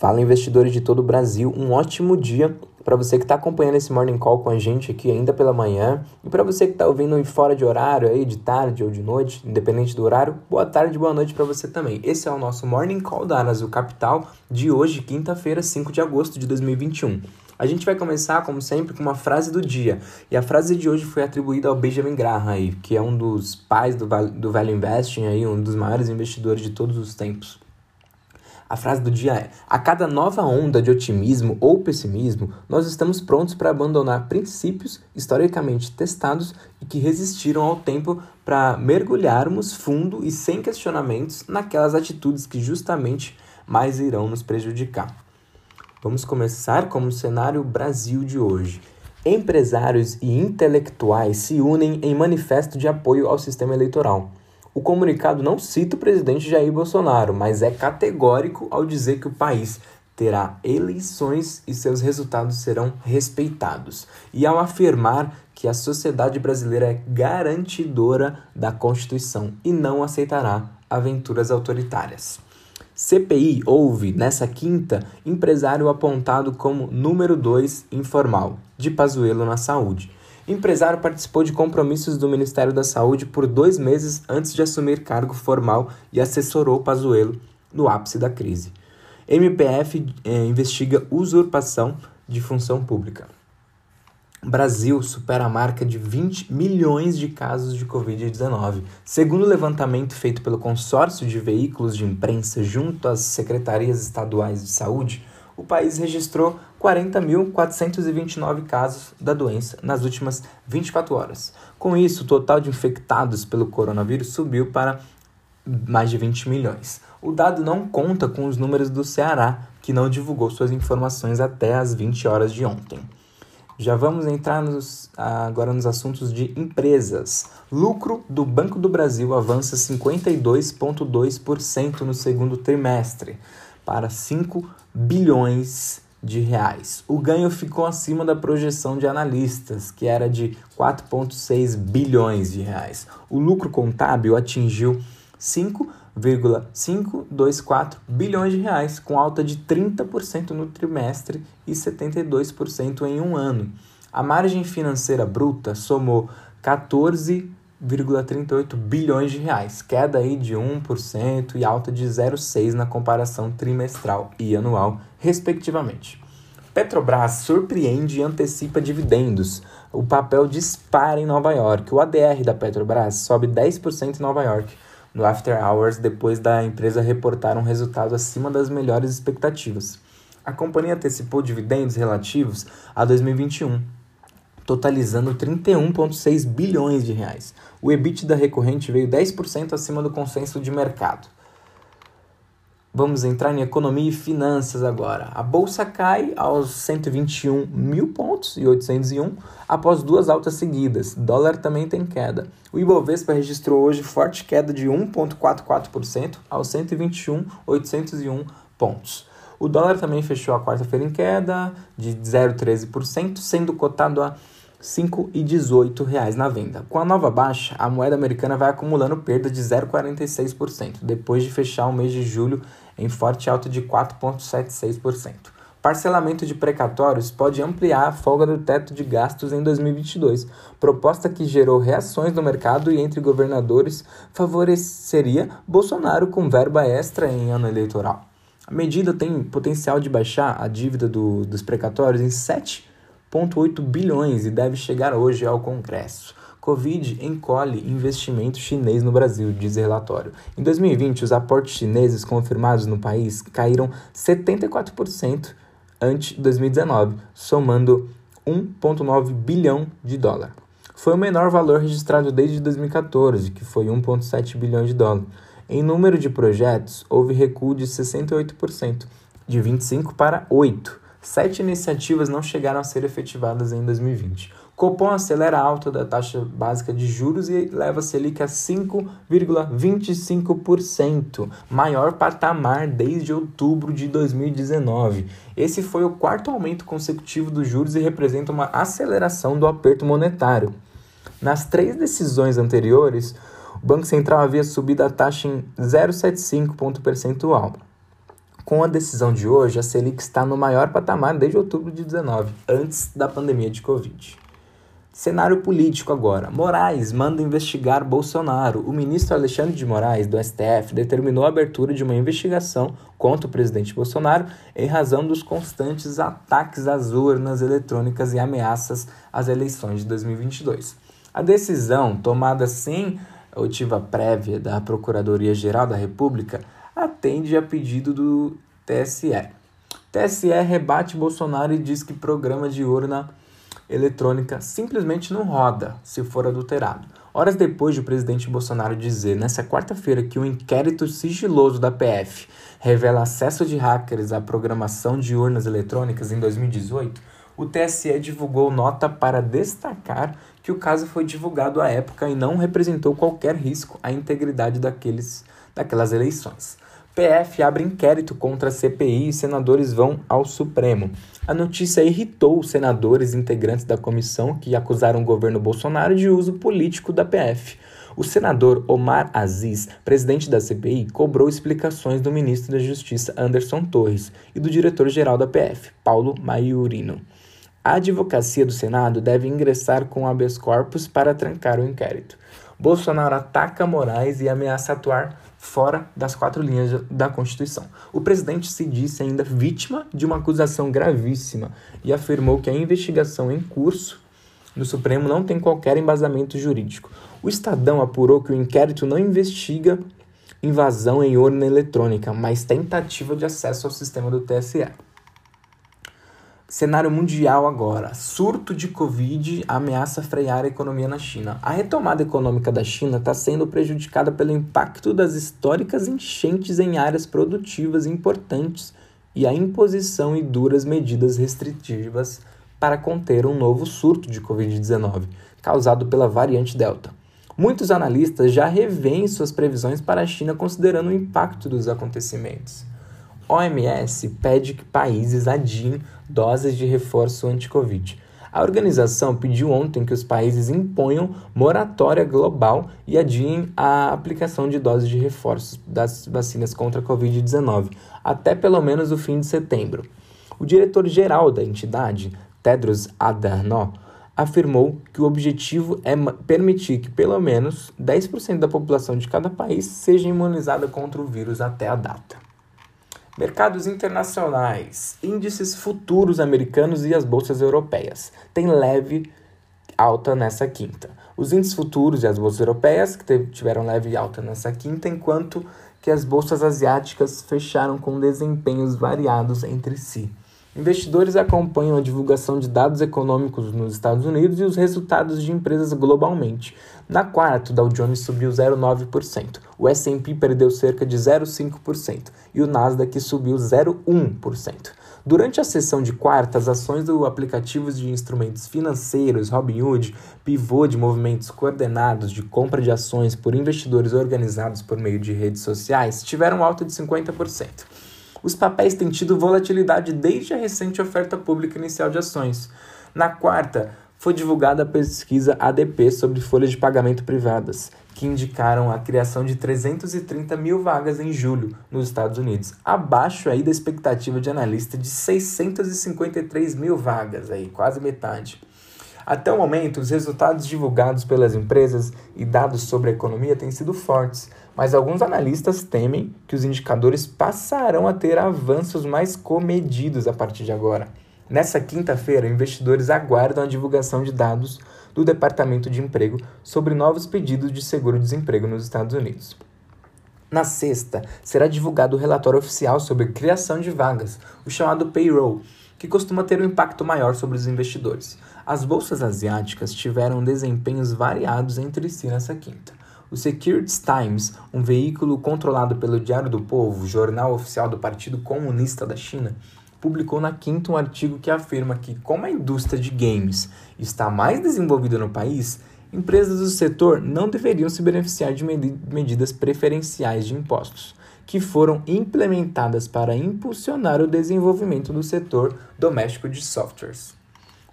Fala investidores de todo o Brasil, um ótimo dia para você que está acompanhando esse Morning Call com a gente aqui ainda pela manhã e para você que está ouvindo fora de horário aí, de tarde ou de noite, independente do horário, boa tarde, boa noite para você também. Esse é o nosso Morning Call da Anasul Capital de hoje, quinta-feira, 5 de agosto de 2021. A gente vai começar, como sempre, com uma frase do dia. E a frase de hoje foi atribuída ao Benjamin Graham, aí, que é um dos pais do, do Value Investing, aí, um dos maiores investidores de todos os tempos. A frase do dia é: A cada nova onda de otimismo ou pessimismo, nós estamos prontos para abandonar princípios historicamente testados e que resistiram ao tempo para mergulharmos fundo e sem questionamentos naquelas atitudes que justamente mais irão nos prejudicar. Vamos começar com o cenário Brasil de hoje. Empresários e intelectuais se unem em manifesto de apoio ao sistema eleitoral. O comunicado não cita o presidente Jair Bolsonaro, mas é categórico ao dizer que o país terá eleições e seus resultados serão respeitados, e ao afirmar que a sociedade brasileira é garantidora da Constituição e não aceitará aventuras autoritárias. CPI houve, nessa quinta, empresário apontado como número 2 informal, de Pazuello na saúde. Empresário participou de compromissos do Ministério da Saúde por dois meses antes de assumir cargo formal e assessorou Pazuello no ápice da crise. MPF eh, investiga usurpação de função pública. Brasil supera a marca de 20 milhões de casos de Covid-19. Segundo o levantamento feito pelo consórcio de veículos de imprensa junto às secretarias estaduais de saúde, o país registrou 40.429 casos da doença nas últimas 24 horas. Com isso, o total de infectados pelo coronavírus subiu para mais de 20 milhões. O dado não conta com os números do Ceará, que não divulgou suas informações até as 20 horas de ontem. Já vamos entrar nos, agora nos assuntos de empresas. Lucro do Banco do Brasil avança 52,2% no segundo trimestre, para 5 bilhões de reais. O ganho ficou acima da projeção de analistas, que era de 4,6 bilhões de reais. O lucro contábil atingiu 5,524 bilhões de reais, com alta de 30% no trimestre e 72% em um ano. A margem financeira bruta somou 14 1,38 bilhões de reais, queda aí de 1% e alta de 0,6 na comparação trimestral e anual, respectivamente. Petrobras surpreende e antecipa dividendos. O papel dispara em Nova York. O ADR da Petrobras sobe 10% em Nova York no After Hours depois da empresa reportar um resultado acima das melhores expectativas. A companhia antecipou dividendos relativos a 2021 totalizando 31,6 bilhões de reais. O EBITDA recorrente veio 10% acima do consenso de mercado. Vamos entrar em economia e finanças agora. A bolsa cai aos 121 mil pontos e 801 após duas altas seguidas. Dólar também tem queda. O Ibovespa registrou hoje forte queda de 1,44% aos 121.801 pontos. O dólar também fechou a quarta-feira em queda de 0,13%, sendo cotado a 5,18 reais na venda. Com a nova baixa, a moeda americana vai acumulando perda de 0,46%, depois de fechar o mês de julho em forte alta de 4,76%. Parcelamento de precatórios pode ampliar a folga do teto de gastos em 2022, proposta que gerou reações no mercado e entre governadores favoreceria Bolsonaro com verba extra em ano eleitoral. A medida tem potencial de baixar a dívida do, dos precatórios em 7 1,8 bilhões e deve chegar hoje ao Congresso. Covid encolhe investimento chinês no Brasil, diz relatório. Em 2020, os aportes chineses confirmados no país caíram 74% ante 2019, somando 1,9 bilhão de dólar. Foi o menor valor registrado desde 2014, que foi 1,7 bilhão de dólar. Em número de projetos, houve recuo de 68%, de 25 para 8 Sete iniciativas não chegaram a ser efetivadas em 2020. Copom acelera a alta da taxa básica de juros e leva a Selic a 5,25%, maior patamar desde outubro de 2019. Esse foi o quarto aumento consecutivo dos juros e representa uma aceleração do aperto monetário. Nas três decisões anteriores, o Banco Central havia subido a taxa em 0,75 ponto percentual. Com a decisão de hoje, a Selic está no maior patamar desde outubro de 19, antes da pandemia de Covid. Cenário político agora. Moraes manda investigar Bolsonaro. O ministro Alexandre de Moraes, do STF, determinou a abertura de uma investigação contra o presidente Bolsonaro em razão dos constantes ataques às urnas eletrônicas e ameaças às eleições de 2022. A decisão, tomada sem oitiva prévia da Procuradoria-Geral da República, atende a pedido do TSE. TSE rebate Bolsonaro e diz que programa de urna eletrônica simplesmente não roda se for adulterado. Horas depois de o presidente Bolsonaro dizer nessa quarta-feira que um inquérito sigiloso da PF revela acesso de hackers à programação de urnas eletrônicas em 2018, o TSE divulgou nota para destacar que o caso foi divulgado à época e não representou qualquer risco à integridade daqueles, daquelas eleições. PF abre inquérito contra CPI e senadores vão ao Supremo. A notícia irritou os senadores integrantes da comissão que acusaram o governo Bolsonaro de uso político da PF. O senador Omar Aziz, presidente da CPI, cobrou explicações do ministro da Justiça Anderson Torres e do diretor-geral da PF, Paulo Maiorino. A advocacia do Senado deve ingressar com habeas corpus para trancar o inquérito. Bolsonaro ataca Moraes e ameaça atuar fora das quatro linhas da Constituição. O presidente se disse ainda vítima de uma acusação gravíssima e afirmou que a investigação em curso no Supremo não tem qualquer embasamento jurídico. O Estadão apurou que o inquérito não investiga invasão em urna eletrônica, mas tentativa de acesso ao sistema do TSE. Cenário mundial agora. Surto de Covid ameaça frear a economia na China. A retomada econômica da China está sendo prejudicada pelo impacto das históricas enchentes em áreas produtivas importantes e a imposição e duras medidas restritivas para conter um novo surto de Covid-19, causado pela variante Delta. Muitos analistas já revêem suas previsões para a China considerando o impacto dos acontecimentos. OMS pede que países adiem doses de reforço anti-Covid. A organização pediu ontem que os países imponham moratória global e adiem a aplicação de doses de reforço das vacinas contra a Covid-19 até pelo menos o fim de setembro. O diretor-geral da entidade, Tedros Adhanom, afirmou que o objetivo é permitir que pelo menos 10% da população de cada país seja imunizada contra o vírus até a data. Mercados internacionais, índices futuros americanos e as bolsas europeias têm leve alta nessa quinta. Os índices futuros e as bolsas europeias que tiveram leve alta nessa quinta, enquanto que as bolsas asiáticas fecharam com desempenhos variados entre si. Investidores acompanham a divulgação de dados econômicos nos Estados Unidos e os resultados de empresas globalmente. Na quarta, o Dow Jones subiu 0,9%, o S&P perdeu cerca de 0,5% e o Nasdaq subiu 0,1%. Durante a sessão de quarta, as ações do aplicativo de instrumentos financeiros Robinhood, pivô de movimentos coordenados de compra de ações por investidores organizados por meio de redes sociais, tiveram alta de 50% os papéis têm tido volatilidade desde a recente oferta pública inicial de ações. Na quarta, foi divulgada a pesquisa ADP sobre folhas de pagamento privadas, que indicaram a criação de 330 mil vagas em julho nos Estados Unidos, abaixo aí da expectativa de analista de 653 mil vagas, aí, quase metade. Até o momento, os resultados divulgados pelas empresas e dados sobre a economia têm sido fortes, mas alguns analistas temem que os indicadores passarão a ter avanços mais comedidos a partir de agora. Nessa quinta-feira, investidores aguardam a divulgação de dados do Departamento de Emprego sobre novos pedidos de seguro-desemprego nos Estados Unidos. Na sexta, será divulgado o relatório oficial sobre criação de vagas, o chamado payroll, que costuma ter um impacto maior sobre os investidores. As bolsas asiáticas tiveram desempenhos variados entre si nessa quinta. O Securities Times, um veículo controlado pelo Diário do Povo, jornal oficial do Partido Comunista da China, publicou na quinta um artigo que afirma que, como a indústria de games está mais desenvolvida no país, empresas do setor não deveriam se beneficiar de medidas preferenciais de impostos, que foram implementadas para impulsionar o desenvolvimento do setor doméstico de softwares.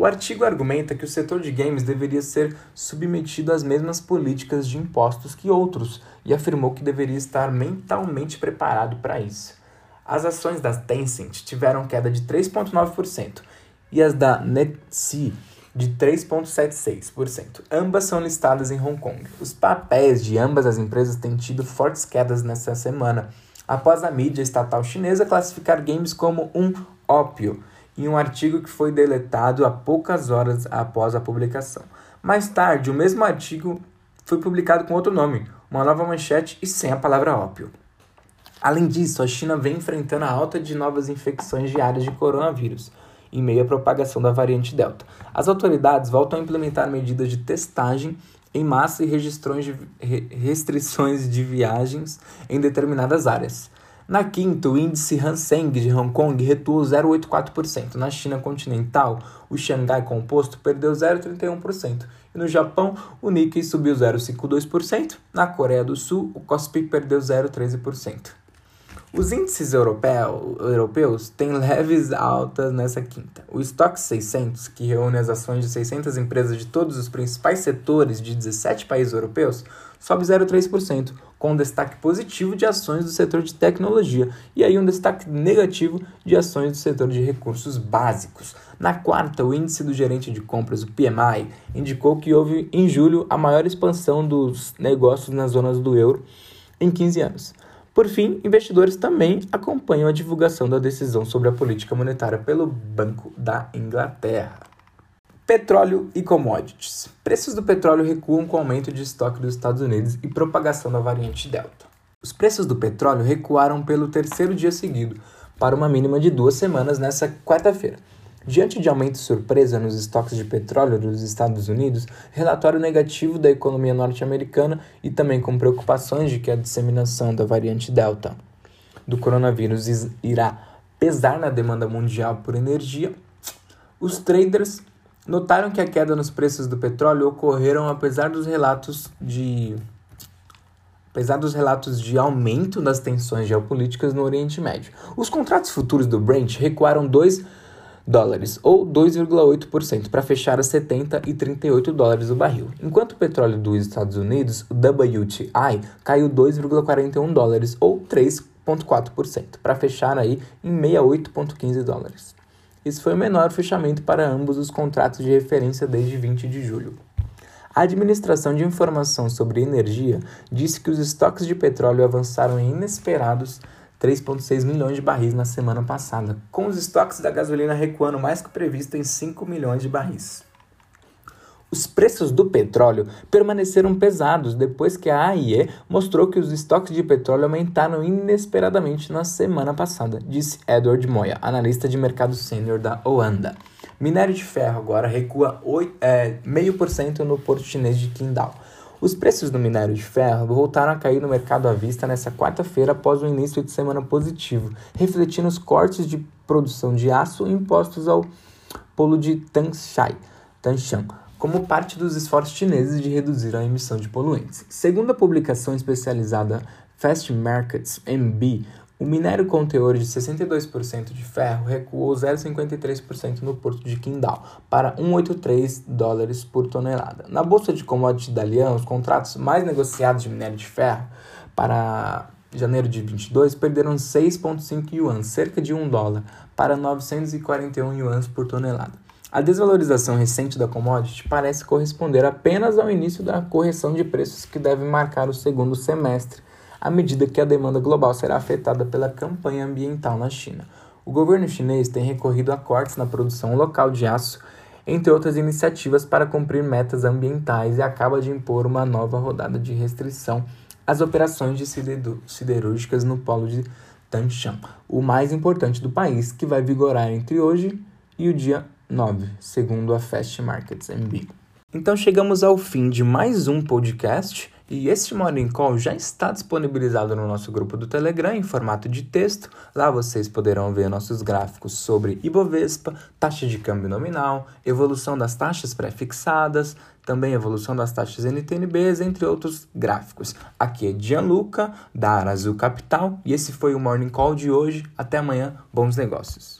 O artigo argumenta que o setor de games deveria ser submetido às mesmas políticas de impostos que outros e afirmou que deveria estar mentalmente preparado para isso. As ações da Tencent tiveram queda de 3,9% e as da NetC de 3,76%. Ambas são listadas em Hong Kong. Os papéis de ambas as empresas têm tido fortes quedas nesta semana, após a mídia estatal chinesa classificar games como um ópio, em um artigo que foi deletado há poucas horas após a publicação. Mais tarde, o mesmo artigo foi publicado com outro nome, uma nova manchete e sem a palavra ópio. Além disso, a China vem enfrentando a alta de novas infecções diárias de coronavírus, em meio à propagação da variante Delta. As autoridades voltam a implementar medidas de testagem em massa e restrições de viagens em determinadas áreas. Na quinta, o índice Hang Seng de Hong Kong retuou 0,84%. Na China continental, o Xangai Composto perdeu 0,31%. E no Japão, o Nikkei subiu 0,52%. Na Coreia do Sul, o Kospi perdeu 0,13%. Os índices europeu, europeus têm leves altas nessa quinta. O Stock 600, que reúne as ações de 600 empresas de todos os principais setores de 17 países europeus, sobe 0,3%, com um destaque positivo de ações do setor de tecnologia e aí um destaque negativo de ações do setor de recursos básicos. Na quarta, o índice do gerente de compras, o PMI, indicou que houve em julho a maior expansão dos negócios nas zonas do euro em 15 anos. Por fim, investidores também acompanham a divulgação da decisão sobre a política monetária pelo Banco da Inglaterra. Petróleo e commodities. Preços do petróleo recuam com o aumento de estoque dos Estados Unidos e propagação da variante Delta. Os preços do petróleo recuaram pelo terceiro dia seguido, para uma mínima de duas semanas nesta quarta-feira. Diante de aumento surpresa nos estoques de petróleo dos Estados Unidos, relatório negativo da economia norte-americana e também com preocupações de que a disseminação da variante Delta do coronavírus irá pesar na demanda mundial por energia, os traders notaram que a queda nos preços do petróleo ocorreram apesar dos relatos de apesar dos relatos de aumento das tensões geopolíticas no Oriente Médio. Os contratos futuros do Brent recuaram 2 dólares, ou 2,8%, para fechar a 70 e 38 dólares o barril. Enquanto o petróleo dos Estados Unidos, o WTI, caiu 2,41 dólares, ou 3,4%, para fechar aí em 68,15 dólares. Esse foi o menor fechamento para ambos os contratos de referência desde 20 de julho. A Administração de Informação sobre Energia disse que os estoques de petróleo avançaram em inesperados 3,6 milhões de barris na semana passada, com os estoques da gasolina recuando mais que previsto em 5 milhões de barris. Os preços do petróleo permaneceram pesados depois que a AIE mostrou que os estoques de petróleo aumentaram inesperadamente na semana passada, disse Edward Moya, analista de mercado sênior da Oanda. Minério de ferro agora recua 0,5% é, no porto chinês de Qingdao os preços do minério de ferro voltaram a cair no mercado à vista nesta quarta-feira após um início de semana positivo, refletindo os cortes de produção de aço impostos ao polo de Tangshan, Tangshan como parte dos esforços chineses de reduzir a emissão de poluentes. Segundo a publicação especializada Fast Markets MB, o minério com teor de 62% de ferro recuou 0,53% no porto de Qingdao para 1,83 dólares por tonelada. Na bolsa de commodities da Lian, os contratos mais negociados de minério de ferro para janeiro de 22 perderam 6,5 yuan, cerca de 1 dólar, para 941 yuans por tonelada. A desvalorização recente da commodity parece corresponder apenas ao início da correção de preços que deve marcar o segundo semestre à medida que a demanda global será afetada pela campanha ambiental na China. O governo chinês tem recorrido a cortes na produção local de aço, entre outras iniciativas para cumprir metas ambientais, e acaba de impor uma nova rodada de restrição às operações de siderúrgicas no polo de Tangshan, o mais importante do país, que vai vigorar entre hoje e o dia 9, segundo a Fast Markets MB. Então chegamos ao fim de mais um podcast. E este Morning Call já está disponibilizado no nosso grupo do Telegram em formato de texto. Lá vocês poderão ver nossos gráficos sobre Ibovespa, taxa de câmbio nominal, evolução das taxas pré-fixadas, também evolução das taxas NTNBs, entre outros gráficos. Aqui é Gianluca, da Arazul Capital, e esse foi o Morning Call de hoje. Até amanhã, bons negócios.